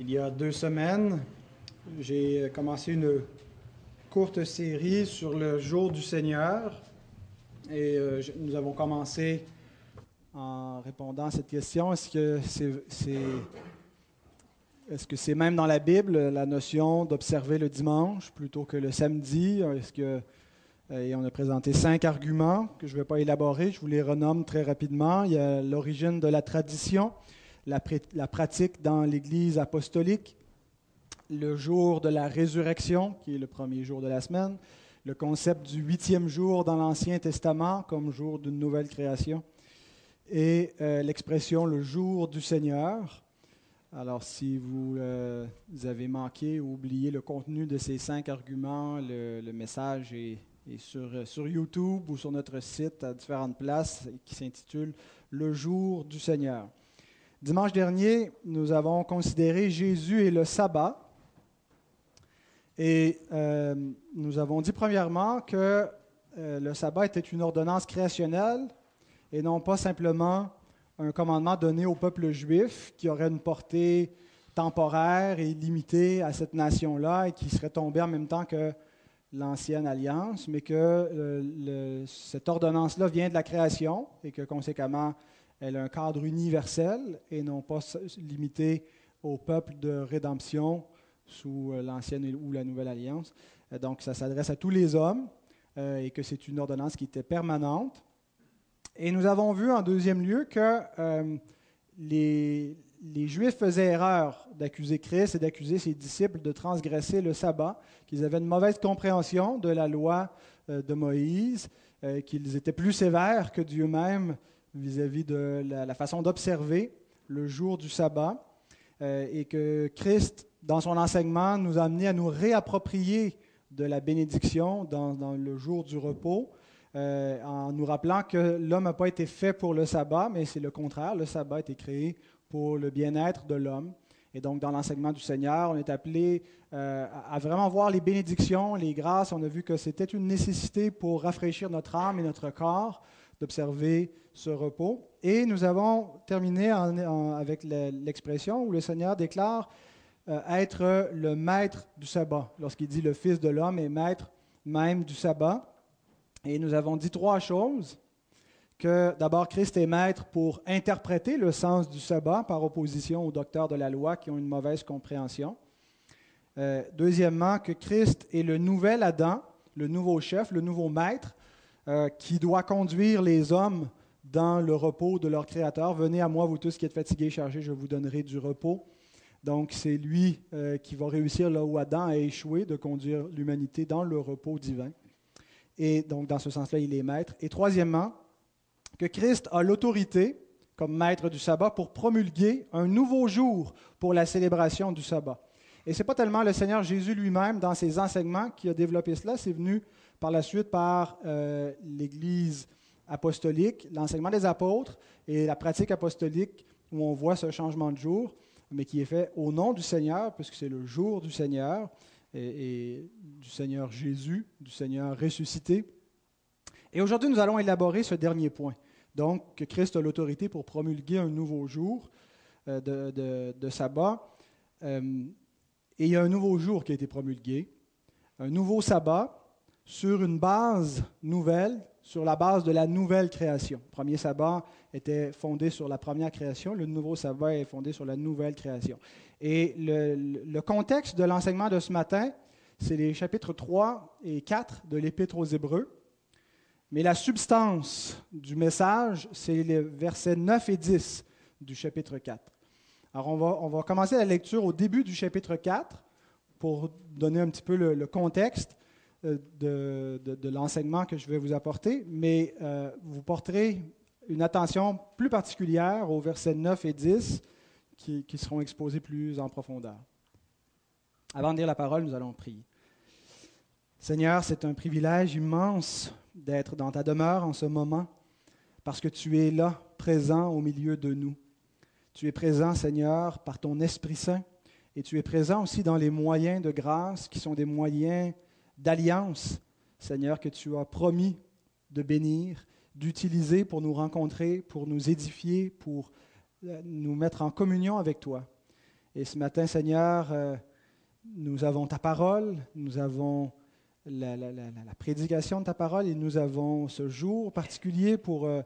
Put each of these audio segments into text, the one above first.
Il y a deux semaines, j'ai commencé une courte série sur le jour du Seigneur et euh, nous avons commencé en répondant à cette question est-ce que c'est est-ce que c'est même dans la Bible la notion d'observer le dimanche plutôt que le samedi? Est-ce que euh, et on a présenté cinq arguments que je ne vais pas élaborer, je vous les renomme très rapidement. Il y a l'origine de la tradition, la, la pratique dans l'Église apostolique, le jour de la résurrection, qui est le premier jour de la semaine, le concept du huitième jour dans l'Ancien Testament comme jour d'une nouvelle création, et euh, l'expression le jour du Seigneur. Alors, si vous, euh, avez manqué ou oublié le contenu de ces cinq arguments, le, message est, sur, sur YouTube ou sur notre site à différentes places qui s'intitule Le jour du Seigneur. Dimanche dernier, nous avons considéré Jésus et le sabbat. Et euh, nous avons dit premièrement que euh, le sabbat était une ordonnance créationnelle et non pas simplement un commandement donné au peuple juif qui aurait une portée temporaire et limitée à cette nation-là et qui serait tombé en même temps que l'ancienne alliance, mais que euh, cette ordonnance-là vient de la création et que conséquemment, elle a un cadre universel et non pas limité au peuple de rédemption sous euh, l'ancienne ou la nouvelle alliance. Euh, Donc, ça s'adresse à tous les hommes euh, et que c'est une ordonnance qui était permanente. Et nous avons vu en deuxième lieu que les, les Juifs faisaient erreur d'accuser Christ et d'accuser ses disciples de transgresser le sabbat, qu'ils avaient une mauvaise compréhension de la loi de Moïse, qu'ils étaient plus sévères que Dieu même vis-à-vis de la, façon d'observer le jour du sabbat, euh, et que Christ, dans son enseignement, nous a amené à nous réapproprier de la bénédiction dans, le jour du repos, euh, en nous rappelant que l'homme n'a pas été fait pour le sabbat, mais c'est le contraire. Le sabbat a été créé pour le bien-être de l'homme. Et donc, dans l'enseignement du Seigneur, on est appelé euh, à vraiment voir les bénédictions, les grâces. On a vu que c'était une nécessité pour rafraîchir notre âme et notre corps d'observer ce repos. Et nous avons terminé avec le- l'expression où le Seigneur déclare euh, être le maître du sabbat, lorsqu'il dit le Fils de l'homme est maître même du sabbat. Et nous avons dit trois choses. Que d'abord, Christ est maître pour interpréter le sens du sabbat par opposition aux docteurs de la loi qui ont une mauvaise compréhension. Euh, deuxièmement, que Christ est le nouvel Adam, le nouveau chef, le nouveau maître, euh, qui doit conduire les hommes dans le repos de leur Créateur. Venez à moi, vous tous qui êtes fatigués et chargés, je vous donnerai du repos. Donc, c'est lui euh, qui va réussir là où Adam a échoué, de conduire l'humanité dans le repos divin. Et donc, dans ce sens-là, il est maître. Et troisièmement, que Christ a l'autorité, comme maître du sabbat, pour promulguer un nouveau jour pour la célébration du sabbat. Et ce n'est pas tellement le Seigneur Jésus lui-même, dans ses enseignements, qui a développé cela, c'est venu par la suite par euh, l'Église apostolique, l'enseignement des apôtres et la pratique apostolique, où on voit ce changement de jour, mais qui est fait au nom du Seigneur, puisque c'est le jour du Seigneur et, du Seigneur Jésus, du Seigneur ressuscité. Et aujourd'hui, nous allons élaborer ce dernier point. Donc, que Christ a l'autorité pour promulguer un nouveau jour euh, de sabbat. Euh, et il y a un nouveau jour qui a été promulgué, un nouveau sabbat sur une base nouvelle, sur la base de la nouvelle création. Le premier sabbat était fondé sur la première création, le nouveau sabbat est fondé sur la nouvelle création. Et le, contexte de l'enseignement de ce matin, c'est les chapitres 3 et 4 de l'Épître aux Hébreux. Mais la substance du message, c'est les versets 9 et 10 du chapitre 4. Alors, on va, on va commencer la lecture au début du chapitre 4 pour donner un petit peu le, contexte de, de- de l'enseignement que je vais vous apporter, mais euh, vous porterez une attention plus particulière aux versets 9 et 10 qui, qui seront exposés plus en profondeur. Avant de lire la parole, nous allons prier. Seigneur, c'est un privilège immense d'être dans ta demeure en ce moment, parce que tu es là, présent au milieu de nous. Tu es présent, Seigneur, par ton Esprit Saint, et tu es présent aussi dans les moyens de grâce qui sont des moyens d'alliance, Seigneur, que tu as promis de bénir, d'utiliser pour nous rencontrer, pour nous édifier, pour euh, nous mettre en communion avec toi. Et ce matin, Seigneur, euh, nous avons ta parole, nous avons la, prédication de ta parole et nous avons ce jour particulier pour euh,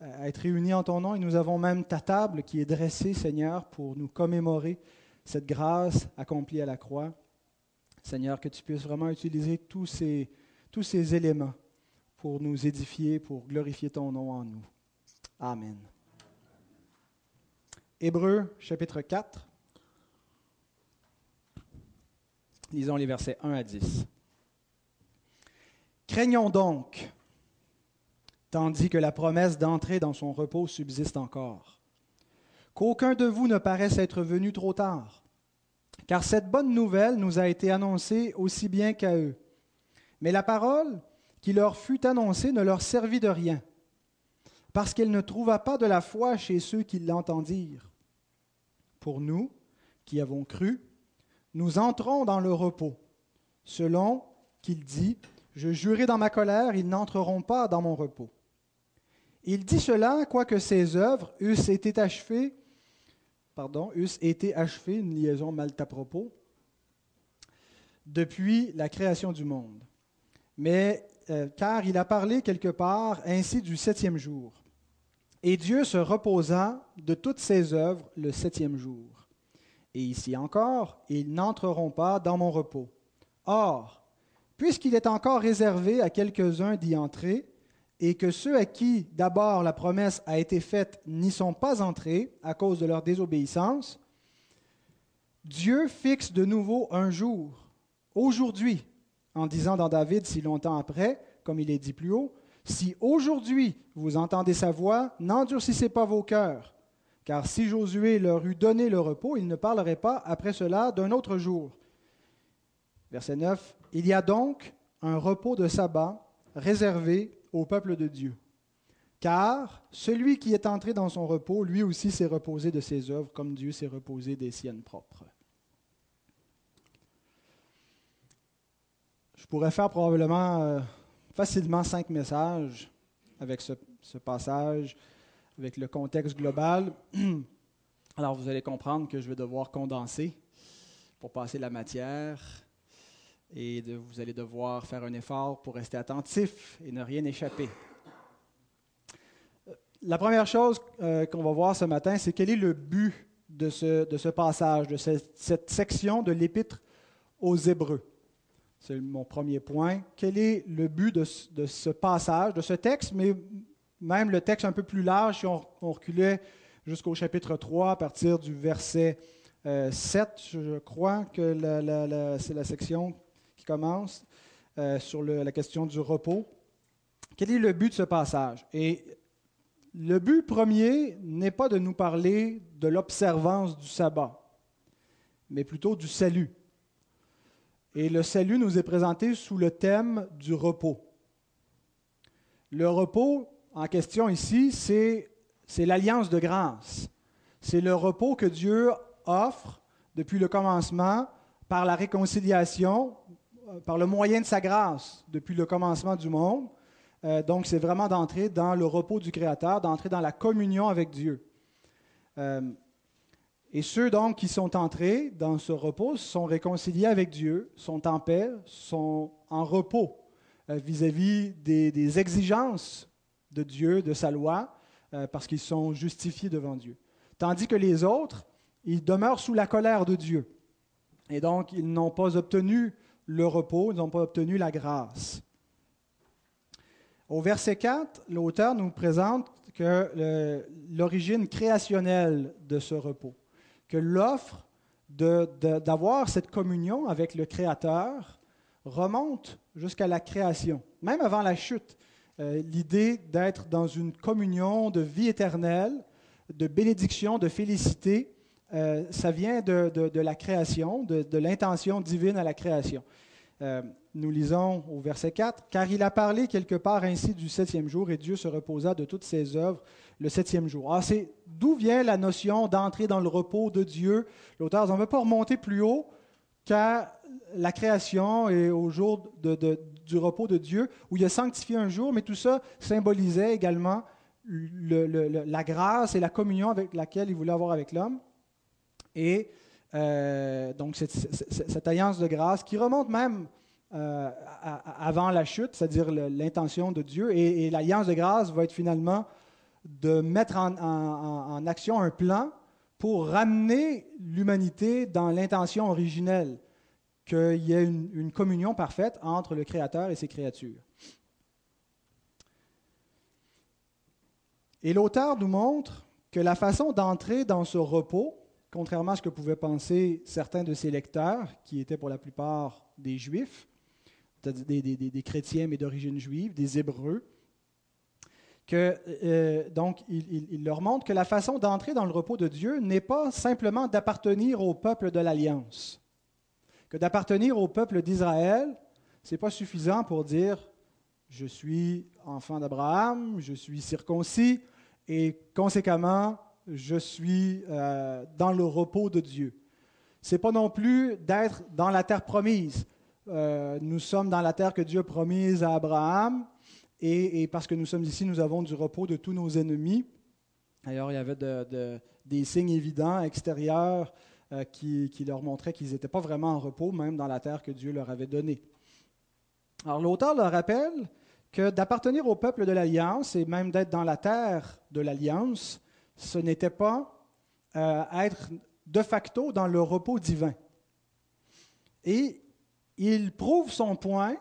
être réunis en ton nom et nous avons même ta table qui est dressée, Seigneur, pour nous commémorer cette grâce accomplie à la croix. Seigneur, que tu puisses vraiment utiliser tous ces, tous ces éléments pour nous édifier, pour glorifier ton nom en nous. Amen. Hébreu chapitre 4. Lisons les versets 1 à 10. Craignons donc, tandis que la promesse d'entrer dans son repos subsiste encore, qu'aucun de vous ne paraisse être venu trop tard, car cette bonne nouvelle nous a été annoncée aussi bien qu'à eux. Mais la parole qui leur fut annoncée ne leur servit de rien, parce qu'elle ne trouva pas de la foi chez ceux qui l'entendirent. Pour nous, qui avons cru, nous entrons dans le repos, selon qu'il dit, Je jurai dans ma colère, ils n'entreront pas dans mon repos. Il dit cela, quoique ses œuvres eussent été achevées, pardon, eussent été achevées, une liaison mal à propos, depuis la création du monde. Mais euh, car il a parlé quelque part ainsi du septième jour. Et Dieu se reposa de toutes ses œuvres le septième jour. Et ici encore, ils n'entreront pas dans mon repos. Or, puisqu'il est encore réservé à quelques-uns d'y entrer, et que ceux à qui d'abord la promesse a été faite n'y sont pas entrés à cause de leur désobéissance, Dieu fixe de nouveau un jour, aujourd'hui, en disant dans David si longtemps après, comme il est dit plus haut, Si aujourd'hui vous entendez sa voix, n'endurcissez pas vos cœurs, car si Josué leur eût donné le repos, il ne parlerait pas après cela d'un autre jour. Verset 9. Il y a donc un repos de sabbat réservé au peuple de Dieu. Car celui qui est entré dans son repos, lui aussi s'est reposé de ses œuvres, comme Dieu s'est reposé des siennes propres. Je pourrais faire probablement euh, facilement cinq messages avec ce passage avec le contexte global. Alors vous allez comprendre que je vais devoir condenser pour passer la matière et vous allez devoir faire un effort pour rester attentif et ne rien échapper. Euh, la première chose euh, qu'on va voir ce matin, c'est quel est le but de ce, de passage, de cette, section de l'Épître aux Hébreux. C'est mon premier point. Quel est le but de, de, ce passage, de ce texte, mais même le texte un peu plus large, si on, reculait jusqu'au chapitre 3, à partir du verset 7, euh, je crois que c'est la section commence euh, sur la question du repos. Quel est le but de ce passage? Et le but premier n'est pas de nous parler de l'observance du sabbat, mais plutôt du salut. Et le salut nous est présenté sous le thème du repos. Le repos, en question ici, c'est, l'alliance de grâce. C'est le repos que Dieu offre depuis le commencement par la réconciliation, par le moyen de sa grâce depuis le commencement du monde. Euh, donc, c'est vraiment d'entrer dans le repos du Créateur, d'entrer dans la communion avec Dieu. Euh, et ceux donc qui sont entrés dans ce repos sont réconciliés avec Dieu, sont en paix, sont en repos vis-à-vis des, exigences de Dieu, de sa loi, euh, parce qu'ils sont justifiés devant Dieu. Tandis que les autres, ils demeurent sous la colère de Dieu. Et donc, ils n'ont pas obtenu le repos, ils n'ont pas obtenu la grâce. Au verset 4, l'auteur nous présente que l'origine créationnelle de ce repos, que l'offre d'avoir cette communion avec le Créateur remonte jusqu'à la création, même avant la chute. Euh, l'idée d'être dans une communion de vie éternelle, de bénédiction, de félicité, euh, ça vient de, la création, de, l'intention divine à la création. Euh, nous lisons au verset 4, Car il a parlé quelque part ainsi du septième jour, et Dieu se reposa de toutes ses œuvres le septième jour. Alors, c'est d'où vient la notion d'entrer dans le repos de Dieu? L'auteur on ne veut pas remonter plus haut qu'à la création et au jour du repos de Dieu, où il a sanctifié un jour, mais tout ça symbolisait également la grâce et la communion avec laquelle il voulait avoir avec l'homme. Et Euh, donc, cette alliance de grâce qui remonte même euh, avant la chute, c'est-à-dire l'intention de Dieu. Et, l'alliance de grâce va être finalement de mettre en, action un plan pour ramener l'humanité dans l'intention originelle, qu'il y ait une communion parfaite entre le Créateur et ses créatures. Et l'auteur nous montre que la façon d'entrer dans ce repos, contrairement à ce que pouvaient penser certains de ses lecteurs, qui étaient pour la plupart des juifs, des, des, chrétiens mais d'origine juive, des hébreux, que, euh, donc il, leur montre que la façon d'entrer dans le repos de Dieu n'est pas simplement d'appartenir au peuple de l'Alliance, que d'appartenir au peuple d'Israël, ce n'est pas suffisant pour dire je suis enfant d'Abraham, je suis circoncis, et conséquemment, je suis euh, dans le repos de Dieu. Ce n'est pas non plus d'être dans la terre promise. Euh, nous sommes dans la terre que Dieu a promise à Abraham, et, parce que nous sommes ici, nous avons du repos de tous nos ennemis. D'ailleurs, il y avait des signes évidents extérieurs euh, qui, qui, leur montraient qu'ils n'étaient pas vraiment en repos, même dans la terre que Dieu leur avait donnée. Alors l'auteur leur rappelle que d'appartenir au peuple de l'Alliance et même d'être dans la terre de l'Alliance, ce n'était pas euh, être de facto dans le repos divin. Et il prouve son point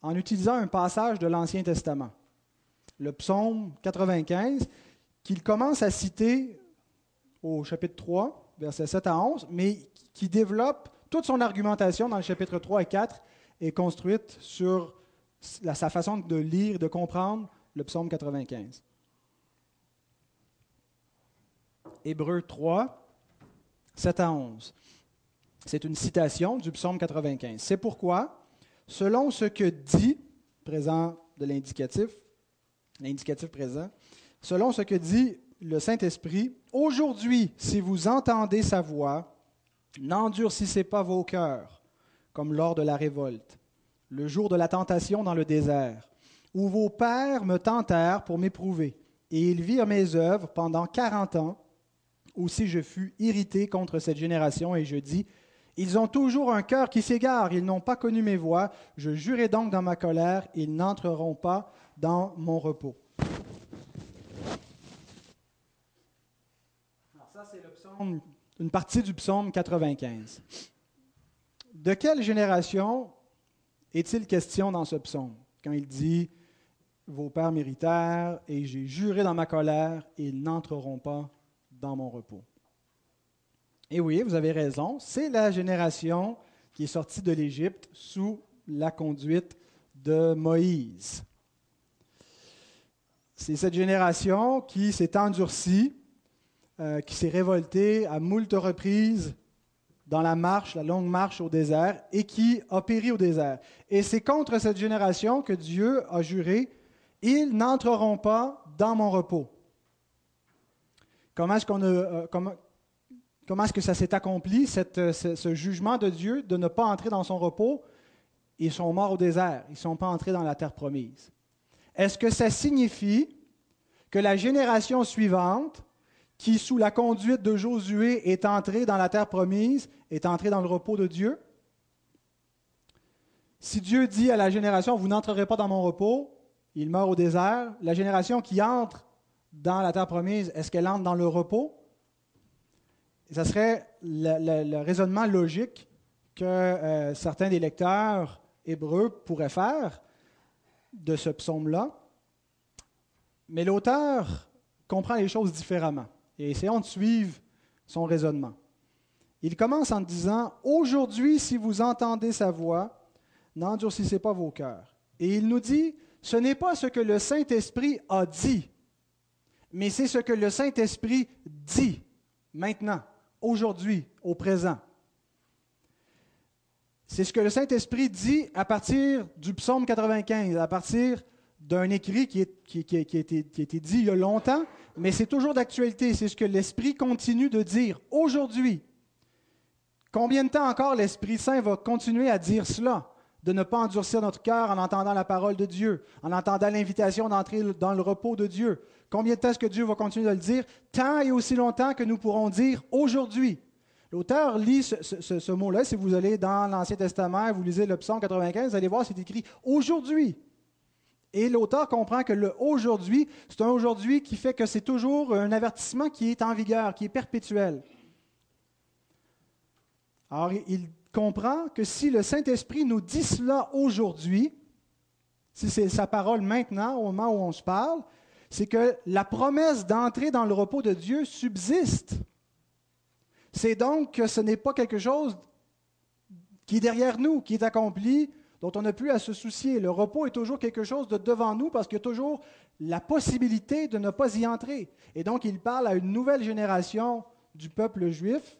en utilisant un passage de l'Ancien Testament, le psaume 95, qu'il commence à citer au chapitre 3, versets 7 à 11, mais qui développe toute son argumentation dans le chapitre 3 et 4 est construite sur sa façon de lire, de comprendre le psaume 95. Hébreu 3, 7 à 11. C'est une citation du psaume 95. C'est pourquoi, selon ce que dit, présent de l'indicatif, l'indicatif présent, selon ce que dit le Saint-Esprit, aujourd'hui, si vous entendez sa voix, n'endurcissez pas vos cœurs, comme lors de la révolte le jour de la tentation dans le désert, où vos pères me tentèrent pour m'éprouver, et ils virent mes œuvres pendant quarante ans. Aussi je fus irrité contre cette génération, et je dis, Ils ont toujours un cœur qui s'égare, ils n'ont pas connu mes voies, je jurai donc dans ma colère, ils n'entreront pas dans mon repos. Alors ça, c'est une partie du psaume 95. De quelle génération est-il question dans ce psaume? Quand il dit Vos pères méritèrent et j'ai juré dans ma colère, ils n'entreront pas dans mon repos. Et oui, vous avez raison, c'est la génération qui est sortie de l'Égypte sous la conduite de Moïse. C'est cette génération qui s'est endurcie, euh, qui s'est révoltée à moult reprises dans la marche, la longue marche au désert, et qui a péri au désert. Et c'est contre cette génération que Dieu a juré, ils n'entreront pas dans mon repos. Comment est-ce, qu'on euh, comment, comment est-ce que ça s'est accompli, cette, ce, ce, jugement de Dieu de ne pas entrer dans son repos? Ils sont morts au désert, ils ne sont pas entrés dans la terre promise. Est-ce que ça signifie que la génération suivante qui, sous la conduite de Josué, est entré dans la terre promise, est entré dans le repos de Dieu? Si Dieu dit à la génération, vous n'entrerez pas dans mon repos, il meurt au désert, la génération qui entre dans la terre promise, est-ce qu'elle entre dans le repos? Ce serait le, raisonnement logique que euh, certains des lecteurs hébreux pourraient faire de ce psaume-là. Mais l'auteur comprend les choses différemment. Et essayons de suivre son raisonnement. Il commence en disant, Aujourd'hui, si vous entendez sa voix, n'endurcissez pas vos cœurs. Et il nous dit, ce n'est pas ce que le Saint-Esprit a dit, mais c'est ce que le Saint-Esprit dit maintenant, aujourd'hui, au présent. C'est ce que le Saint-Esprit dit à partir du psaume 95, à partir d'un écrit qui, a été, dit il y a longtemps, mais c'est toujours d'actualité. C'est ce que l'Esprit continue de dire aujourd'hui. Combien de temps encore l'Esprit Saint va continuer à dire cela de ne pas endurcir notre cœur en entendant la parole de Dieu, en entendant l'invitation d'entrer dans le repos de Dieu. Combien de temps est-ce que Dieu va continuer de le dire? Tant et aussi longtemps que nous pourrons dire aujourd'hui. L'auteur lit ce, mot-là. Si vous allez dans l'Ancien Testament, vous lisez le psaume 95, vous allez voir, c'est écrit aujourd'hui. Et l'auteur comprend que le aujourd'hui, c'est un aujourd'hui qui fait que c'est toujours un avertissement qui est en vigueur, qui est perpétuel. Alors, il comprend que si le Saint-Esprit nous dit cela aujourd'hui, si c'est sa parole maintenant, au moment où on se parle, c'est que la promesse d'entrer dans le repos de Dieu subsiste. C'est donc que ce n'est pas quelque chose qui est derrière nous, qui est accompli, dont on n'a plus à se soucier. Le repos est toujours quelque chose de devant nous parce qu'il y a toujours la possibilité de ne pas y entrer. Et donc il parle à une nouvelle génération du peuple juif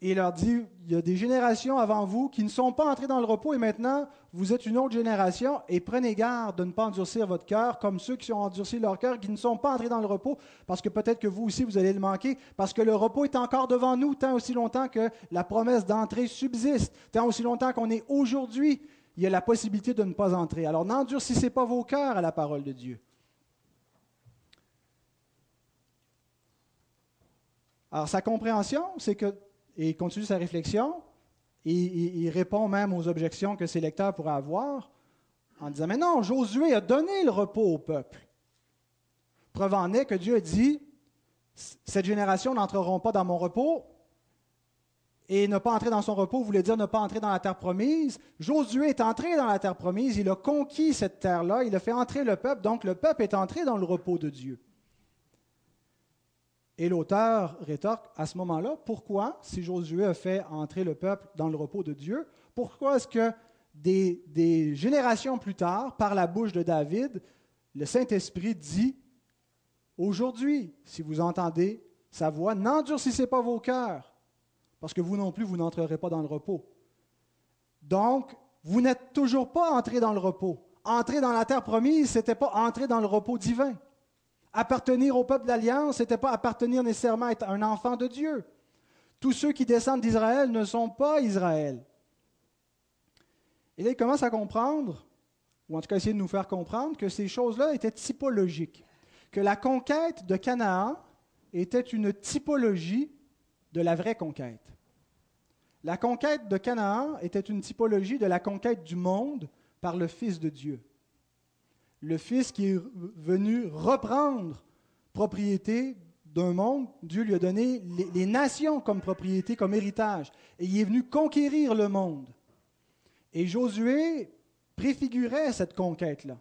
et il leur dit, il y a des générations avant vous qui ne sont pas entrées dans le repos et maintenant vous êtes une autre génération et prenez garde de ne pas endurcir votre cœur comme ceux qui ont endurci leur cœur, qui ne sont pas entrés dans le repos, parce que peut-être que vous aussi vous allez le manquer, parce que le repos est encore devant nous tant aussi longtemps que la promesse d'entrée subsiste, tant aussi longtemps qu'on est aujourd'hui, il y a la possibilité de ne pas entrer. Alors n'endurcissez pas vos cœurs à la parole de Dieu. Alors sa compréhension, c'est que et il continue sa réflexion. Et il, répond même aux objections que ses lecteurs pourraient avoir en disant, mais non, Josué a donné le repos au peuple. Preuve en est que Dieu a dit, cette génération n'entreront pas dans mon repos. Et ne pas entrer dans son repos voulait dire ne pas entrer dans la terre promise. Josué est entré dans la terre promise, il a conquis cette terre-là, il a fait entrer le peuple, donc le peuple est entré dans le repos de Dieu. Et l'auteur rétorque à ce moment-là, pourquoi, si Josué a fait entrer le peuple dans le repos de Dieu, pourquoi est-ce que des, générations plus tard, par la bouche de David, le Saint-Esprit dit, aujourd'hui, si vous entendez sa voix, n'endurcissez pas vos cœurs, parce que vous non plus, vous n'entrerez pas dans le repos. Donc, vous n'êtes toujours pas entré dans le repos. Entrer dans la terre promise, ce n'était pas entrer dans le repos divin. Appartenir au peuple d'alliance, ce n'était pas appartenir nécessairement à un enfant de Dieu. Tous ceux qui descendent d'Israël ne sont pas Israël. Et là, il commence à comprendre, ou en tout cas essayer de nous faire comprendre, que ces choses-là étaient typologiques, que la conquête de Canaan était une typologie de la vraie conquête. La conquête de Canaan était une typologie de la conquête du monde par le Fils de Dieu le Fils qui est venu reprendre propriété d'un monde, Dieu lui a donné les, nations comme propriété, comme héritage. Et il est venu conquérir le monde. Et Josué préfigurait cette conquête-là.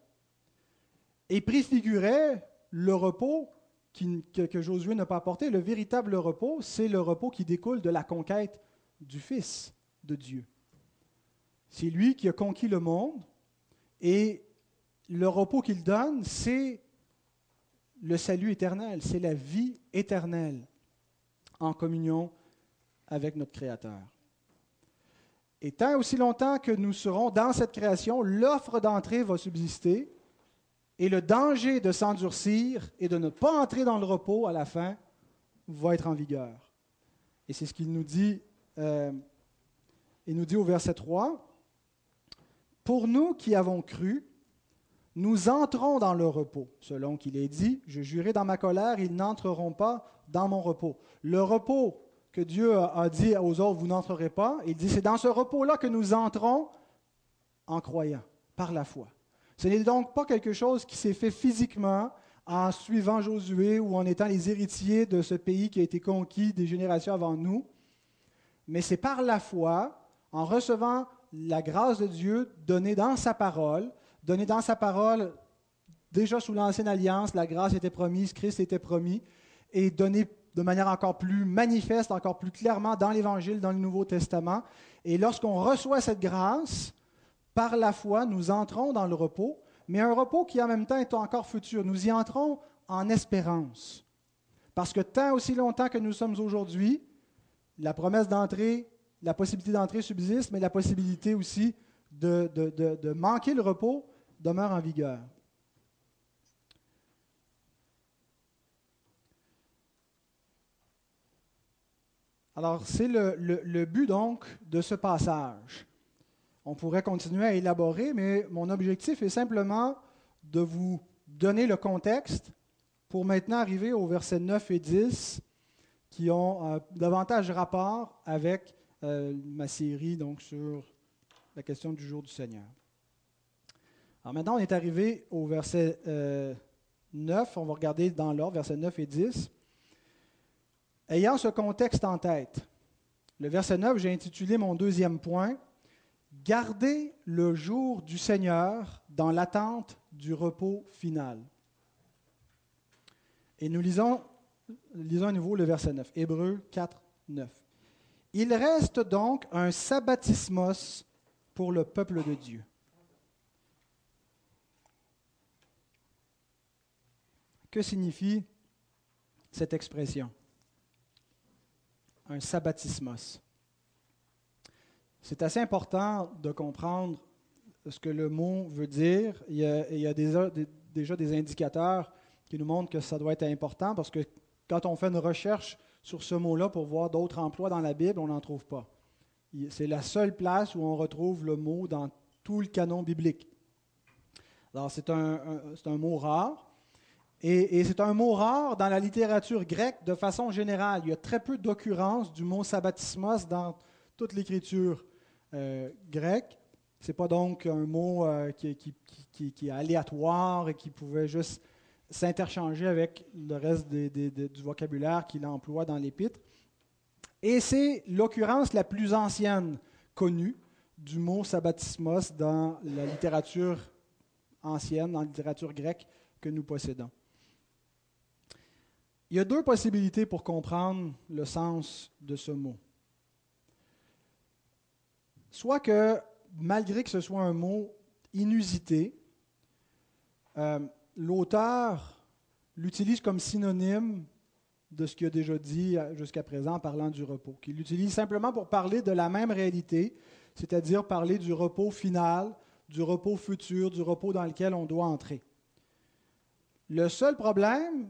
Et préfigurait le repos que, que, Josué n'a pas apporté. Le véritable repos, c'est le repos qui découle de la conquête du Fils de Dieu. C'est lui qui a conquis le monde et le repos qu'il donne, c'est le salut éternel, c'est la vie éternelle en communion avec notre Créateur. Et tant aussi longtemps que nous serons dans cette création, l'offre d'entrée va subsister et le danger de s'endurcir et de ne pas entrer dans le repos à la fin va être en vigueur. Et c'est ce qu'il nous dit. Euh, nous dit au verset 3, Pour nous qui avons cru, nous entrons dans le repos, selon qu'il est dit, je jurai dans ma colère, ils n'entreront pas dans mon repos. Le repos que Dieu a dit aux autres, vous n'entrerez pas, il dit, c'est dans ce repos-là que nous entrons en croyant, par la foi. Ce n'est donc pas quelque chose qui s'est fait physiquement en suivant Josué ou en étant les héritiers de ce pays qui a été conquis des générations avant nous, mais c'est par la foi, en recevant la grâce de Dieu donnée dans sa parole, donné dans sa parole, déjà sous l'Ancienne Alliance, la grâce était promise, Christ était promis, et donné de manière encore plus manifeste, encore plus clairement dans l'Évangile, dans le Nouveau Testament. Et lorsqu'on reçoit cette grâce, par la foi, nous entrons dans le repos, mais un repos qui en même temps est encore futur. Nous y entrons en espérance. Parce que tant aussi longtemps que nous sommes aujourd'hui, la promesse d'entrée, la possibilité d'entrée subsiste, mais la possibilité aussi de, de manquer le repos demeure en vigueur. Alors, c'est le, but donc de ce passage. On pourrait continuer à élaborer, mais mon objectif est simplement de vous donner le contexte pour maintenant arriver au verset 9 et 10 qui ont euh, davantage rapport avec euh, ma série donc, sur la question du jour du Seigneur. Alors maintenant, on est arrivé au verset 9. On va regarder dans l'ordre, versets 9 et 10. Ayant ce contexte en tête, le verset 9, j'ai intitulé mon deuxième point Gardez le jour du Seigneur dans l'attente du repos final. Et nous lisons, lisons à nouveau le verset 9, Hébreu 4, 9. Il reste donc un sabbatismos pour le peuple de Dieu. Que signifie cette expression? Un sabbatismos. C'est assez important de comprendre ce que le mot veut dire. Il y a, déjà, des indicateurs qui nous montrent que ça doit être important parce que quand on fait une recherche sur ce mot-là pour voir d'autres emplois dans la Bible, on n'en trouve pas. C'est la seule place où on retrouve le mot dans tout le canon biblique. Alors c'est un, mot rare. Et, c'est un mot rare dans la littérature grecque de façon générale. Il y a très peu d'occurrences du mot sabbatismos dans toute l'écriture euh, grec. Ce n'est pas donc un mot euh, qui, qui, est aléatoire et qui pouvait juste s'interchanger avec le reste du vocabulaire qu'il emploie dans l'épître. Et c'est l'occurrence la plus ancienne connue du mot sabbatismos dans la littérature ancienne, dans la littérature grecque que nous possédons. Il y a deux possibilités pour comprendre le sens de ce mot. Soit que, malgré que ce soit un mot inusité, euh, l'auteur l'utilise comme synonyme de ce qu'il a déjà dit jusqu'à présent en parlant du repos, qu'il l'utilise simplement pour parler de la même réalité, c'est-à-dire parler du repos final, du repos futur, du repos dans lequel on doit entrer. Le seul problème,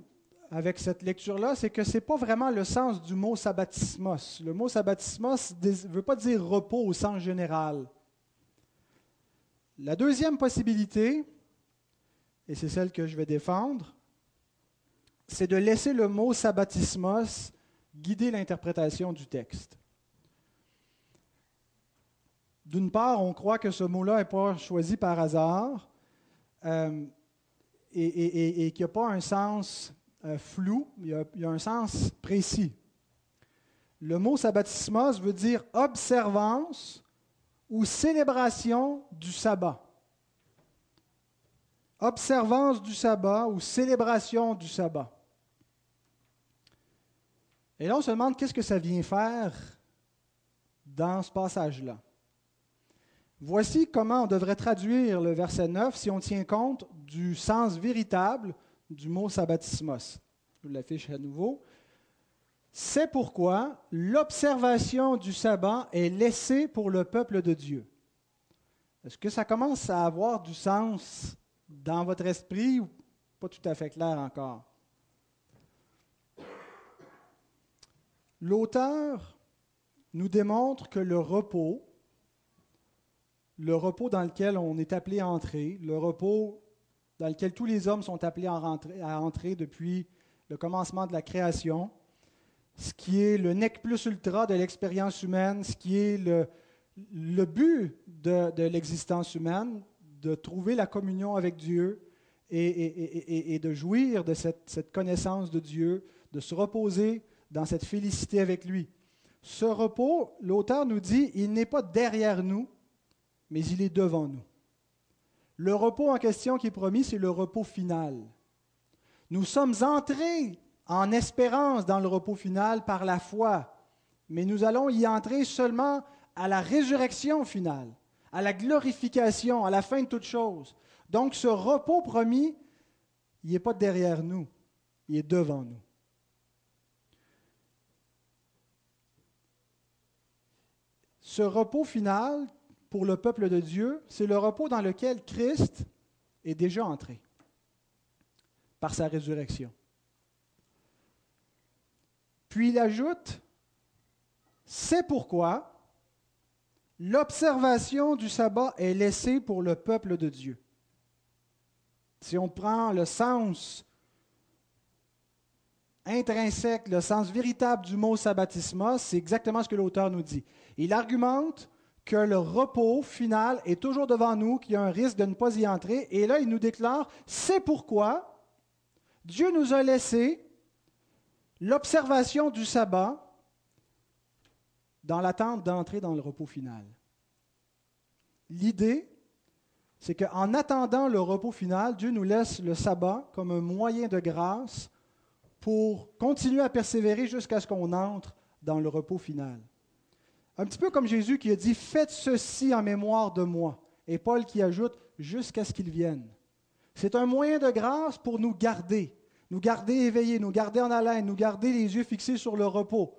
avec cette lecture-là, c'est que ce n'est pas vraiment le sens du mot sabbatismos. Le mot sabbatismos ne veut pas dire repos au sens général. La deuxième possibilité, et c'est celle que je vais défendre, c'est de laisser le mot sabbatismos guider l'interprétation du texte. D'une part, on croit que ce mot-là n'est pas choisi par hasard euh, et, et qu'il n'y a pas un sens flou, il y, a, un sens précis. Le mot sabbatismos veut dire observance ou célébration du sabbat. Observance du sabbat ou célébration du sabbat. Et là, on se demande qu'est-ce que ça vient faire dans ce passage-là. Voici comment on devrait traduire le verset 9 si on tient compte du sens véritable du mot sabbatismos. Je vous l'affiche à nouveau. C'est pourquoi l'observation du sabbat est laissée pour le peuple de Dieu. Est-ce que ça commence à avoir du sens dans votre esprit ou pas tout à fait clair encore? L'auteur nous démontre que le repos, le repos dans lequel on est appelé à entrer, le repos dans lequel tous les hommes sont appelés à entrer, depuis le commencement de la création, ce qui est le nec plus ultra de l'expérience humaine, ce qui est le, but de, l'existence humaine, de trouver la communion avec Dieu et, de jouir de cette, connaissance de Dieu, de se reposer dans cette félicité avec lui. Ce repos, l'auteur nous dit, il n'est pas derrière nous, mais il est devant nous. Le repos en question qui est promis, c'est le repos final. Nous sommes entrés en espérance dans le repos final par la foi, mais nous allons y entrer seulement à la résurrection finale, à la glorification, à la fin de toute chose. Donc ce repos promis, il n'est pas derrière nous, il est devant nous. Ce repos final pour le peuple de Dieu, c'est le repos dans lequel Christ est déjà entré par sa résurrection. Puis il ajoute, c'est pourquoi l'observation du sabbat est laissée pour le peuple de Dieu. Si on prend le sens intrinsèque, le sens véritable du mot sabbatisma, c'est exactement ce que l'auteur nous dit. Il argumente que le repos final est toujours devant nous, qu'il y a un risque de ne pas y entrer. Et là, il nous déclare, c'est pourquoi Dieu nous a laissé l'observation du sabbat dans l'attente d'entrer dans le repos final. L'idée, c'est qu'en attendant le repos final, Dieu nous laisse le sabbat comme un moyen de grâce pour continuer à persévérer jusqu'à ce qu'on entre dans le repos final. Un petit peu comme Jésus qui a dit Faites ceci en mémoire de moi. Et Paul qui ajoute Jusqu'à ce qu'il vienne. C'est un moyen de grâce pour nous garder, nous garder éveillés, nous garder en haleine, nous garder les yeux fixés sur le repos.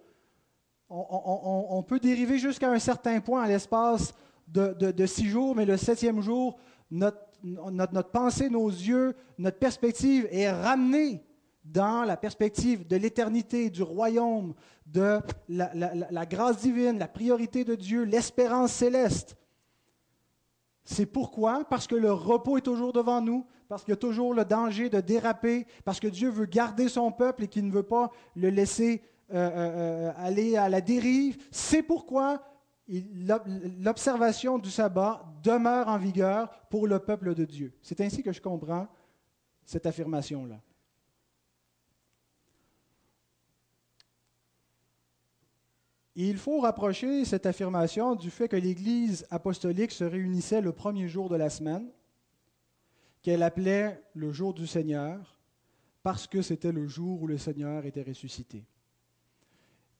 On, peut dériver jusqu'à un certain point à l'espace de, six jours, mais le septième jour, notre pensée, nos yeux, notre perspective est ramenée dans la perspective de l'éternité, du royaume, de la, grâce divine, la priorité de Dieu, l'espérance céleste. C'est pourquoi? Parce que le repos est toujours devant nous, parce qu'il y a toujours le danger de déraper, parce que Dieu veut garder son peuple et qu'il ne veut pas le laisser euh, euh, euh, aller à la dérive. C'est pourquoi l'observation du sabbat demeure en vigueur pour le peuple de Dieu. C'est ainsi que je comprends cette affirmation-là. Il faut rapprocher cette affirmation du fait que l'Église apostolique se réunissait le premier jour de la semaine, qu'elle appelait le jour du Seigneur, parce que c'était le jour où le Seigneur était ressuscité.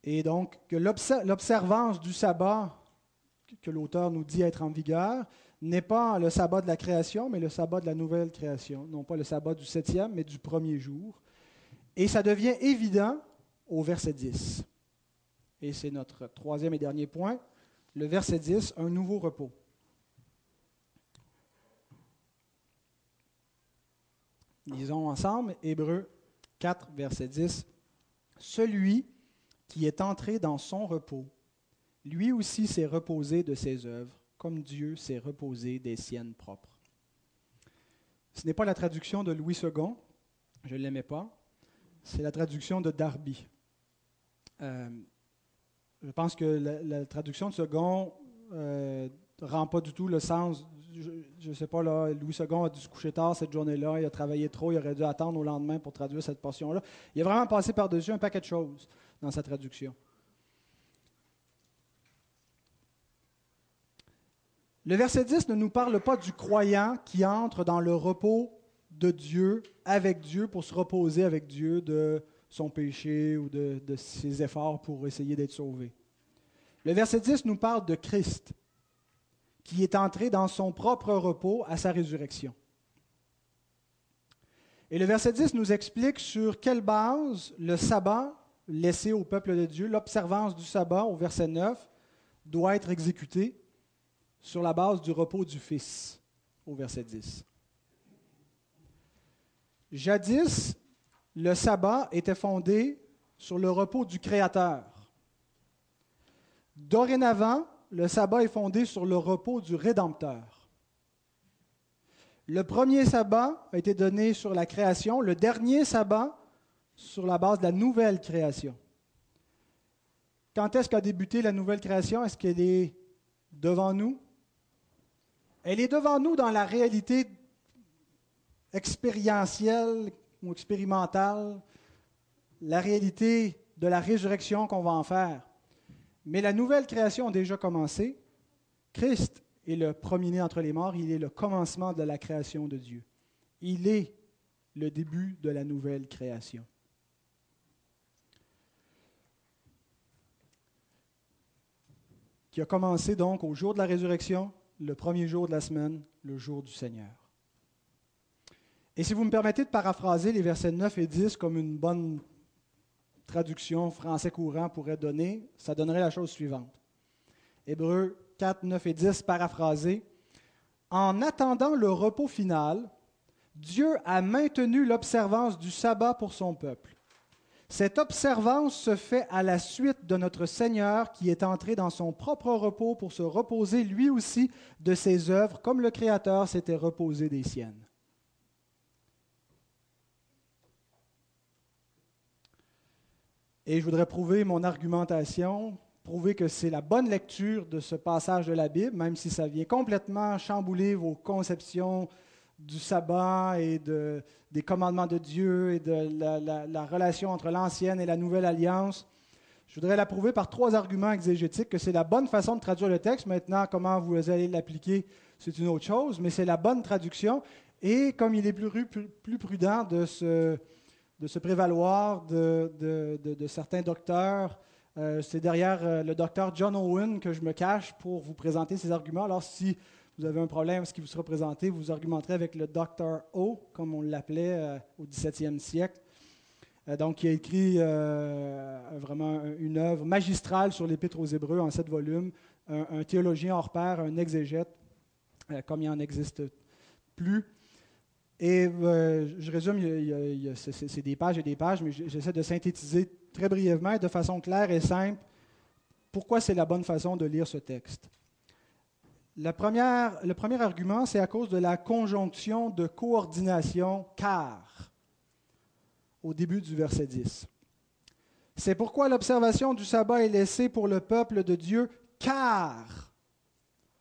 Et donc, que l'observance du sabbat, que l'auteur nous dit être en vigueur, n'est pas le sabbat de la création, mais le sabbat de la nouvelle création. Non pas le sabbat du septième, mais du premier jour. Et ça devient évident au verset 10. Et c'est notre troisième et dernier point, le verset 10, un nouveau repos. Lisons ensemble Hébreu 4, verset 10. Celui qui est entré dans son repos, lui aussi s'est reposé de ses œuvres, comme Dieu s'est reposé des siennes propres. Ce n'est pas la traduction de Louis II, je ne l'aimais pas, c'est la traduction de Darby. Euh, je pense que la, traduction de second ne euh, rend pas du tout le sens. Je ne sais pas, là, Louis II a dû se coucher tard cette journée-là, il a travaillé trop, il aurait dû attendre au lendemain pour traduire cette portion-là. Il a vraiment passé par-dessus un paquet de choses dans sa traduction. Le verset 10 ne nous parle pas du croyant qui entre dans le repos de Dieu, avec Dieu, pour se reposer avec Dieu de son péché ou de, ses efforts pour essayer d'être sauvé. Le verset 10 nous parle de Christ, qui est entré dans son propre repos à sa résurrection. Et le verset 10 nous explique sur quelle base le sabbat laissé au peuple de Dieu, l'observance du sabbat au verset 9, doit être exécuté sur la base du repos du Fils au verset 10. Jadis, le sabbat était fondé sur le repos du Créateur. Dorénavant, le sabbat est fondé sur le repos du Rédempteur. Le premier sabbat a été donné sur la création, le dernier sabbat sur la base de la nouvelle création. Quand est-ce qu'a débuté la nouvelle création? Est-ce qu'elle est devant nous? Elle est devant nous dans la réalité expérientielle ou expérimentale, la réalité de la résurrection qu'on va en faire. Mais la nouvelle création a déjà commencé. Christ est le premier-né entre les morts, il est le commencement de la création de Dieu. Il est le début de la nouvelle création. Qui a commencé donc au jour de la résurrection, le premier jour de la semaine, le jour du Seigneur. Et si vous me permettez de paraphraser les versets 9 et 10 comme une bonne traduction français courant pourrait donner, ça donnerait la chose suivante. Hébreux 4, 9 et 10, paraphrasé. En attendant le repos final, Dieu a maintenu l'observance du sabbat pour son peuple. Cette observance se fait à la suite de notre Seigneur qui est entré dans son propre repos pour se reposer lui aussi de ses œuvres comme le Créateur s'était reposé des siennes. Et je voudrais prouver mon argumentation, prouver que c'est la bonne lecture de ce passage de la Bible, même si ça vient complètement chambouler vos conceptions du sabbat et de, des commandements de Dieu et de la, la relation entre l'ancienne et la nouvelle alliance. Je voudrais la prouver par trois arguments exégétiques, que c'est la bonne façon de traduire le texte. Maintenant, comment vous allez l'appliquer, c'est une autre chose, mais c'est la bonne traduction. Et comme il est plus prudent de se, de se prévaloir de, certains docteurs, euh, c'est derrière euh, le docteur John Owen que je me cache pour vous présenter ces arguments. Alors, si vous avez un problème, ce qui vous sera présenté, vous argumenterez avec le docteur O, comme on l'appelait euh, au XVIIe siècle. donc, qui a écrit vraiment une œuvre magistrale sur l'Épître aux Hébreux en sept volumes, un, un théologien hors pair, un exégète, comme il en existe plus. Et euh, je résume, c'est des pages et des pages, mais j'essaie de synthétiser très brièvement et de façon claire et simple pourquoi c'est la bonne façon de lire ce texte. Le premier argument, c'est à cause de la conjonction de coordination car au début du verset 10. C'est pourquoi l'observation du sabbat est laissée pour le peuple de Dieu car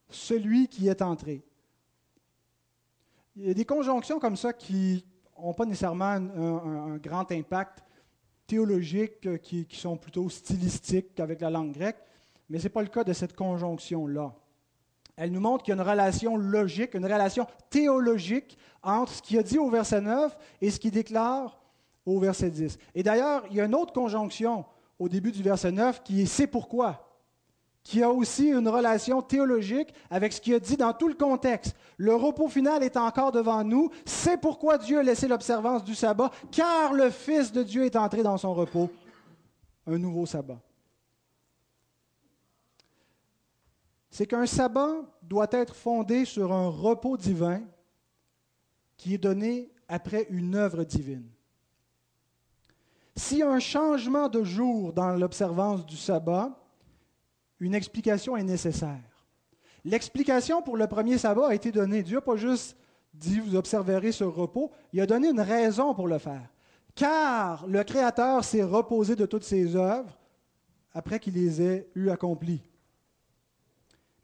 celui qui est entré. Il y a des conjonctions comme ça qui n'ont pas nécessairement un, grand impact théologique, euh, qui, sont plutôt stylistiques avec la langue grecque, mais ce n'est pas le cas de cette conjonction-là. Elle nous montre qu'il y a une relation logique, une relation théologique entre ce qu'il a dit au verset 9 et ce qu'il déclare au verset 10. Et d'ailleurs, il y a une autre conjonction au début du verset 9 qui est c'est pourquoi qui a aussi une relation théologique avec ce qu'il a dit dans tout le contexte. Le repos final est encore devant nous. C'est pourquoi Dieu a laissé l'observance du sabbat, car le Fils de Dieu est entré dans son repos. Un nouveau sabbat. C'est qu'un sabbat doit être fondé sur un repos divin qui est donné après une œuvre divine. A un changement de jour dans l'observance du sabbat, une explication est nécessaire. L'explication pour le premier sabbat a été donnée. Dieu n'a pas juste dit, vous observerez ce repos, il a donné une raison pour le faire. Car le Créateur s'est reposé de toutes ses œuvres après qu'il les ait eues accomplies.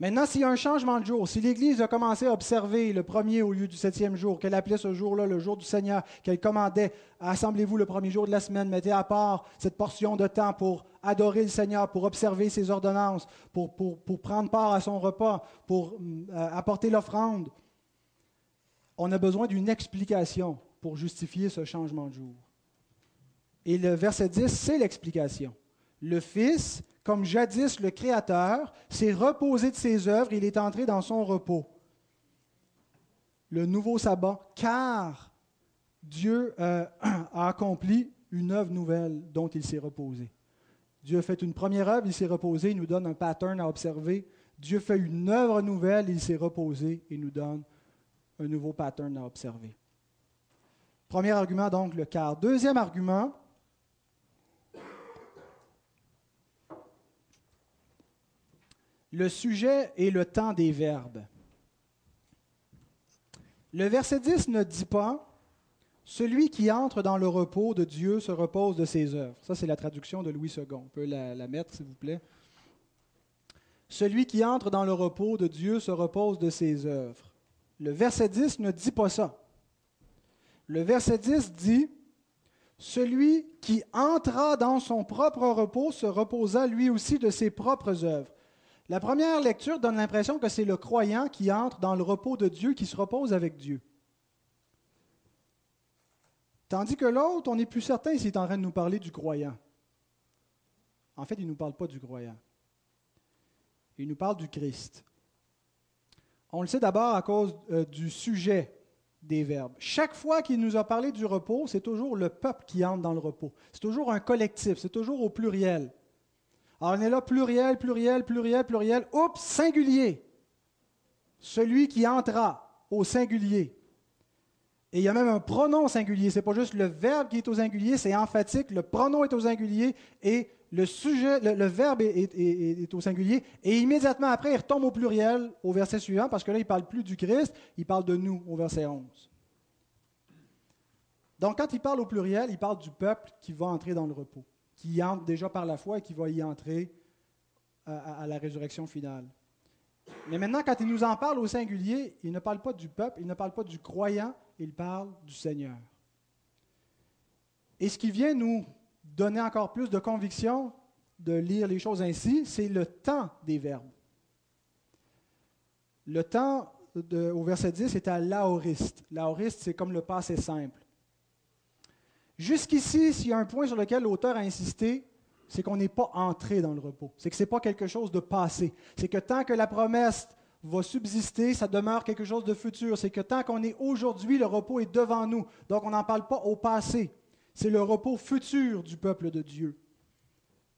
Maintenant, s'il y a un changement de jour, si l'Église a commencé à observer le premier au lieu du septième jour, qu'elle appelait ce jour-là le jour du Seigneur, qu'elle commandait, assemblez-vous le premier jour de la semaine, mettez à part cette portion de temps pour adorer le Seigneur, pour observer ses ordonnances, pour, pour, prendre part à son repas, pour euh, apporter l'offrande, on a besoin d'une explication pour justifier ce changement de jour. Et le verset 10, c'est l'explication. Le Fils comme jadis le Créateur, s'est reposé de ses œuvres, il est entré dans son repos. Le nouveau sabbat, car Dieu euh, a accompli une œuvre nouvelle dont il s'est reposé. Dieu a fait une première œuvre, il s'est reposé, il nous donne un pattern à observer. Dieu fait une œuvre nouvelle, il s'est reposé et nous donne un nouveau pattern à observer. Premier argument, donc, le car. Deuxième argument, le sujet et le temps des verbes. Le verset 10 ne dit pas Celui qui entre dans le repos de Dieu se repose de ses œuvres. Ça, c'est la traduction de Louis II. On peut la, la mettre, s'il vous plaît. Celui qui entre dans le repos de Dieu se repose de ses œuvres. Le verset 10 ne dit pas ça. Le verset 10 dit Celui qui entra dans son propre repos se reposa lui aussi de ses propres œuvres. La première lecture donne l'impression que c'est le croyant qui entre dans le repos de Dieu, qui se repose avec Dieu. Tandis que l'autre, on n'est plus certain s'il est en train de nous parler du croyant. En fait, il ne nous parle pas du croyant. Il nous parle du Christ. On le sait d'abord à cause euh, du sujet des verbes. Chaque fois qu'il nous a parlé du repos, c'est toujours le peuple qui entre dans le repos. C'est toujours un collectif, c'est toujours au pluriel. Alors on est là, pluriel, pluriel, pluriel, pluriel. Oups, singulier. Celui qui entra au singulier. Et il y a même un pronom singulier. Ce n'est pas juste le verbe qui est au singulier, c'est emphatique. Le pronom est au singulier et le sujet, le, verbe est, au singulier. Et immédiatement après, il retombe au pluriel au verset suivant parce que là, il ne parle plus du Christ, il parle de nous au verset 11. Donc, quand il parle au pluriel, il parle du peuple qui va entrer dans le repos. Qui entre déjà par la foi et qui va y entrer à, la résurrection finale. Mais maintenant, quand il nous en parle au singulier, il ne parle pas du peuple, il ne parle pas du croyant, il parle du Seigneur. Et ce qui vient nous donner encore plus de conviction de lire les choses ainsi, c'est le temps des verbes. Le temps au verset 10 est à l'aoriste. L'aoriste, c'est comme le passé simple. Jusqu'ici, s'il y a un point sur lequel l'auteur a insisté, c'est qu'on n'est pas entré dans le repos. C'est que ce n'est pas quelque chose de passé. C'est que tant que la promesse va subsister, ça demeure quelque chose de futur. C'est que tant qu'on est aujourd'hui, le repos est devant nous. Donc on n'en parle pas au passé. C'est le repos futur du peuple de Dieu.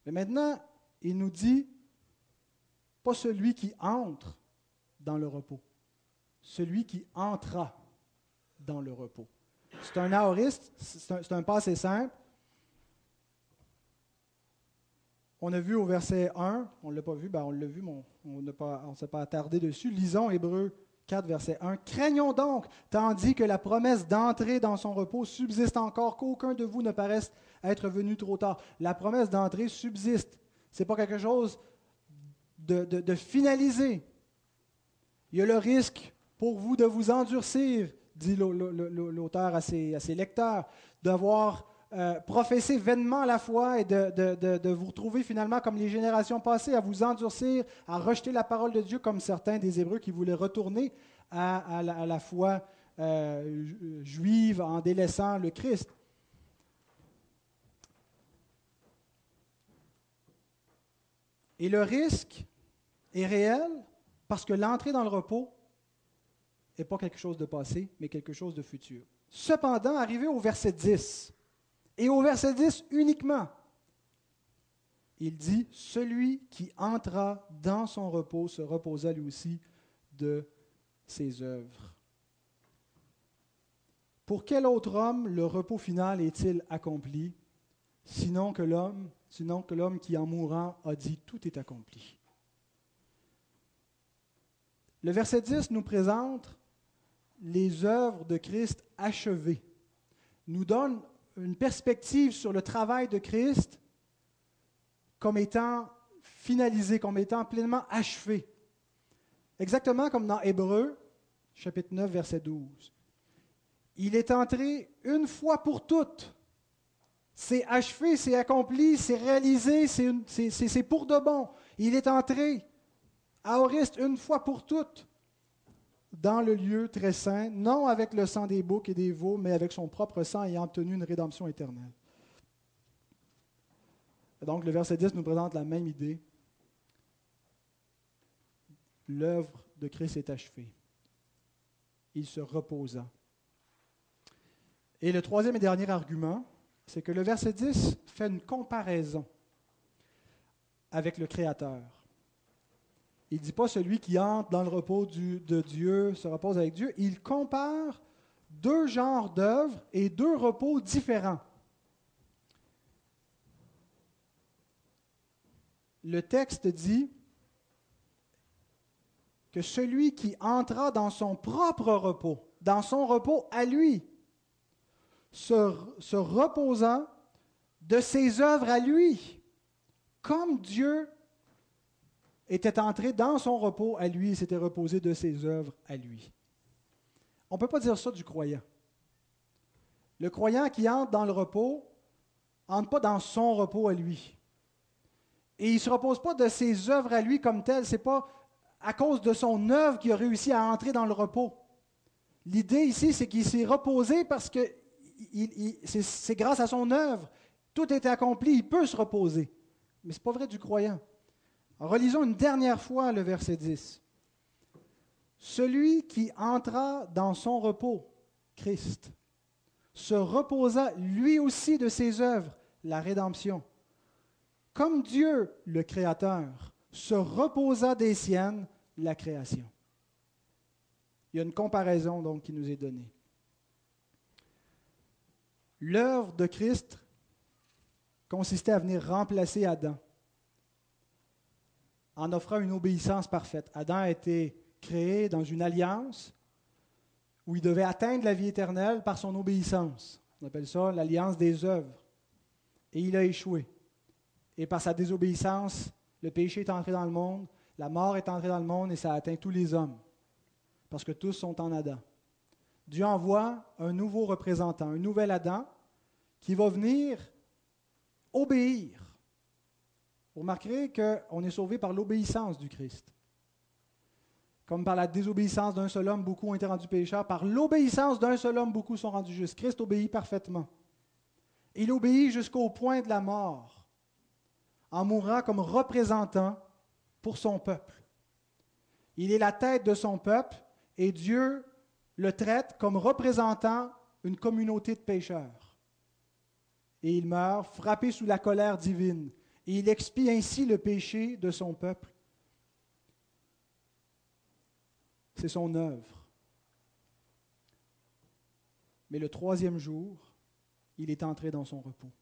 Mais maintenant, il nous dit, pas celui qui entre dans le repos, celui qui entra dans le repos. C'est un aoriste, c'est un, passé simple. On a vu au verset 1, on ne l'a pas vu, ben on l'a vu, on ne s'est pas attardé dessus. Lisons Hébreu 4, verset 1. Craignons donc, tandis que la promesse d'entrer dans son repos subsiste encore, qu'aucun de vous ne paraisse être venu trop tard. La promesse d'entrer subsiste. Ce n'est pas quelque chose de, de, finalisé. Il y a le risque pour vous de vous endurcir, dit l'auteur à ses, lecteurs, d'avoir euh, professer vainement la foi et de, vous retrouver finalement comme les générations passées, à vous endurcir, à rejeter la parole de Dieu comme certains des Hébreux qui voulaient retourner à, la, foi euh, juive en délaissant le Christ. Et le risque est réel parce que l'entrée dans le repos n'est pas quelque chose de passé, mais quelque chose de futur. Cependant, arrivé au verset 10, et au verset 10 uniquement, il dit, Celui qui entra dans son repos se reposa lui aussi de ses œuvres. Pour quel autre homme le repos final est-il accompli, sinon que l'homme, sinon que l'homme qui en mourant a dit tout est accompli? Le verset 10 nous présente les œuvres de Christ achevées, nous donne une perspective sur le travail de Christ comme étant finalisé, comme étant pleinement achevé. Exactement comme dans Hébreu, chapitre 9, verset 12. Il est entré une fois pour toutes. C'est achevé, c'est accompli, c'est réalisé, c'est pour de bon. Il est entré à Oriste une fois pour toutes dans le lieu très saint, non avec le sang des boucs et des veaux, mais avec son propre sang ayant obtenu une rédemption éternelle. donc le verset 10 nous présente la même idée. L'œuvre de Christ est achevée. Il se reposa. Et le troisième et dernier argument, c'est que le verset 10 fait une comparaison avec le Créateur. Il ne dit pas celui qui entre dans le repos de Dieu se repose avec Dieu. Il compare deux genres d'œuvres et deux repos différents. Le texte dit que celui qui entra dans son propre repos, dans son repos à lui, se, se reposant de ses œuvres à lui, comme Dieu était entré dans son repos à lui et s'était reposé de ses œuvres à lui. On ne peut pas dire ça du croyant. Le croyant qui entre dans le repos, entre pas dans son repos à lui. Et il ne se repose pas de ses œuvres à lui comme telles. Ce n'est pas à cause de son œuvre qu'il a réussi à entrer dans le repos. L'idée ici, c'est qu'il s'est reposé parce que c'est grâce à son œuvre. Tout est accompli, il peut se reposer. Mais ce n'est pas vrai du croyant. Relisons une dernière fois le verset 10. Celui qui entra dans son repos, Christ, se reposa lui aussi de ses œuvres, la rédemption. Comme Dieu, le Créateur, se reposa des siennes, la création. Il y a une comparaison donc qui nous est donnée. L'œuvre de Christ consistait à venir remplacer Adam en offrant une obéissance parfaite. Adam a été créé dans une alliance où il devait atteindre la vie éternelle par son obéissance. On appelle ça l'alliance des œuvres. Et il a échoué. Et par sa désobéissance, le péché est entré dans le monde, la mort est entrée dans le monde et ça a atteint tous les hommes, parce que tous sont en Adam. Dieu envoie un nouveau représentant, un nouvel Adam, qui va venir obéir. Vous remarquerez qu'on est sauvé par l'obéissance du Christ. Comme par la désobéissance d'un seul homme, beaucoup ont été rendus pécheurs. Par l'obéissance d'un seul homme, beaucoup sont rendus justes. Christ obéit parfaitement. Il obéit jusqu'au point de la mort, en mourant comme représentant pour son peuple. Il est la tête de son peuple et Dieu le traite comme représentant une communauté de pécheurs. Et il meurt frappé sous la colère divine. Et il expie ainsi le péché de son peuple. C'est son œuvre. Mais le troisième jour, il est entré dans son repos.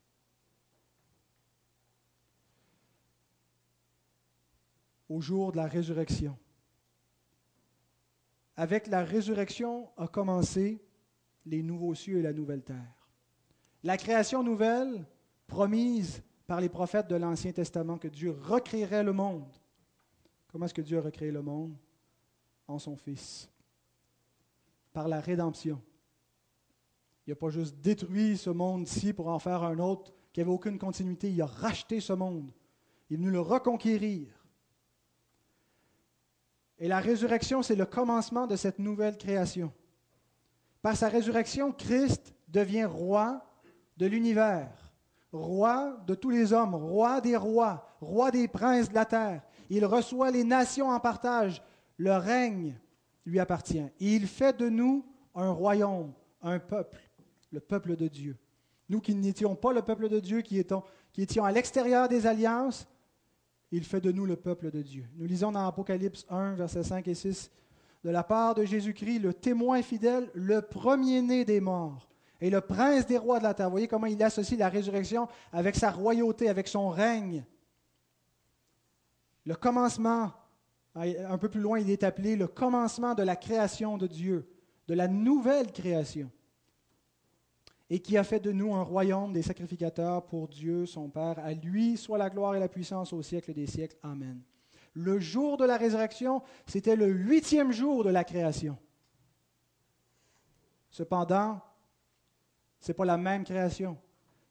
Au jour de la résurrection. Avec la résurrection a commencé les nouveaux cieux et la nouvelle terre. La création nouvelle, promise par les prophètes de l'Ancien Testament, que Dieu recréerait le monde. Comment est-ce que Dieu a recréé le monde? En son Fils. Par la rédemption. Il n'a pas juste détruit ce monde-ci pour en faire un autre qui n'avait aucune continuité. Il a racheté ce monde. Il est venu le reconquérir. Et la résurrection, c'est le commencement de cette nouvelle création. Par sa résurrection, Christ devient roi de l'univers, roi de tous les hommes, roi des rois, roi des princes de la terre. Il reçoit les nations en partage. Le règne lui appartient. Et il fait de nous un royaume, un peuple, le peuple de Dieu. Nous qui n'étions pas le peuple de Dieu, qui étions, à l'extérieur des alliances, il fait de nous le peuple de Dieu. Nous lisons dans Apocalypse 1, versets 5 et 6, de la part de Jésus-Christ, le témoin fidèle, le premier-né des morts et le prince des rois de la terre. Vous voyez comment il associe la résurrection avec sa royauté, avec son règne. Le commencement, un peu plus loin, il est appelé le commencement de la création de Dieu, de la nouvelle création et qui a fait de nous un royaume des sacrificateurs pour Dieu, son Père. À lui soit la gloire et la puissance au siècle des siècles. Amen. Le jour de la résurrection, c'était le huitième jour de la création. Cependant, ce n'est pas la même création.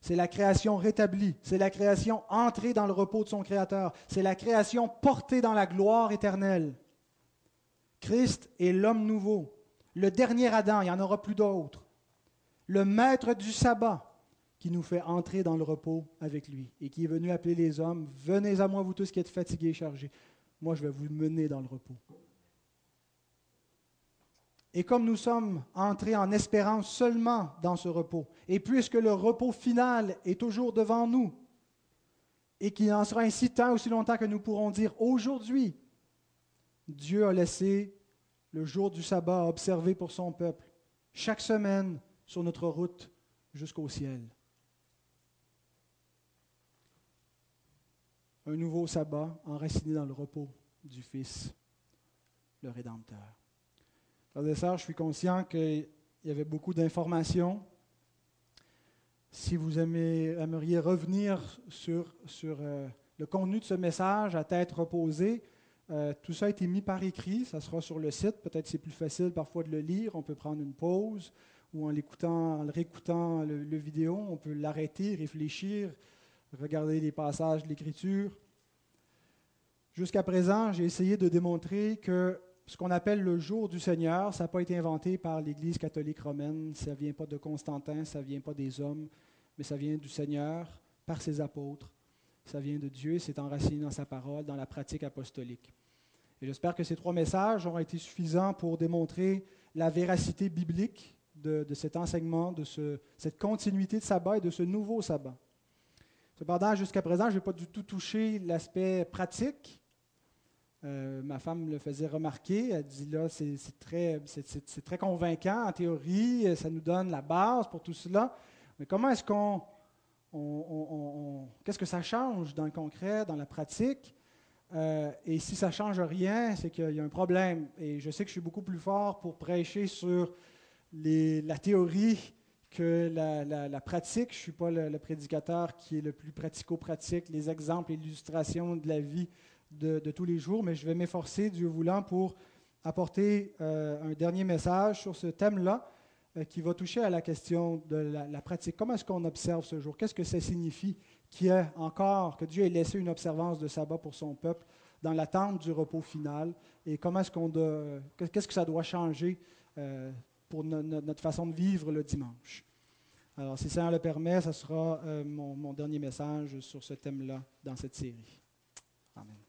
C'est la création rétablie. C'est la création entrée dans le repos de son Créateur. C'est la création portée dans la gloire éternelle. Christ est l'homme nouveau, le dernier Adam, il n'y en aura plus d'autres le maître du sabbat, qui nous fait entrer dans le repos avec lui et qui est venu appeler les hommes, venez à moi vous tous qui êtes fatigués et chargés, moi je vais vous mener dans le repos. Et comme nous sommes entrés en espérance seulement dans ce repos, et puisque le repos final est toujours devant nous, et qu'il en sera ainsi tant aussi longtemps que nous pourrons dire aujourd'hui, Dieu a laissé le jour du sabbat observer pour son peuple. Chaque semaine, sur notre route jusqu'au ciel. Un nouveau sabbat enraciné dans le repos du Fils, le Rédempteur. Frères et sœurs, je suis conscient qu'il y avait beaucoup d'informations. Si vous aimeriez revenir sur, euh, le contenu de ce message à tête reposée, euh, tout ça a été mis par écrit, ça sera sur le site. Peut-être c'est plus facile parfois de le lire, on peut prendre une pause ou en l'écoutant, en le réécoutant le, vidéo, on peut l'arrêter, réfléchir, regarder les passages de l'Écriture. Jusqu'à présent, j'ai essayé de démontrer que ce qu'on appelle le jour du Seigneur, ça n'a pas été inventé par l'Église catholique romaine, ça ne vient pas de Constantin, ça ne vient pas des hommes, mais ça vient du Seigneur par ses apôtres. Ça vient de Dieu, c'est enraciné dans sa parole, dans la pratique apostolique. Et j'espère que ces trois messages auront été suffisants pour démontrer la véracité biblique de, cet enseignement, de cette continuité de sabbat et de ce nouveau sabbat. Cependant, jusqu'à présent, je n'ai pas du tout touché l'aspect pratique. Euh, ma femme me le faisait remarquer. Elle dit là, c'est très, convaincant en théorie, ça nous donne la base pour tout cela. Mais comment est-ce qu'on. Qu'est-ce que ça change dans le concret, dans la pratique? Euh, et si ça ne change rien, c'est qu'il y a un problème. Et je sais que je suis beaucoup plus fort pour prêcher sur la théorie que la, pratique, je ne suis pas le, prédicateur qui est le plus pratico-pratique, les exemples, l'illustration de la vie de, tous les jours, mais je vais m'efforcer, Dieu voulant, pour apporter euh, un dernier message sur ce thème-là euh, qui va toucher à la question de la, pratique. Comment est-ce qu'on observe ce jour? Qu'est-ce que ça signifie qu'il y ait encore, que Dieu ait laissé une observance de sabbat pour son peuple dans l'attente du repos final? Et comment est-ce qu'on doit, qu'est-ce que ça doit changer euh, pour notre façon de vivre le dimanche? Alors, si ça le permet, ce sera mon dernier message sur ce thème-là dans cette série. Amen.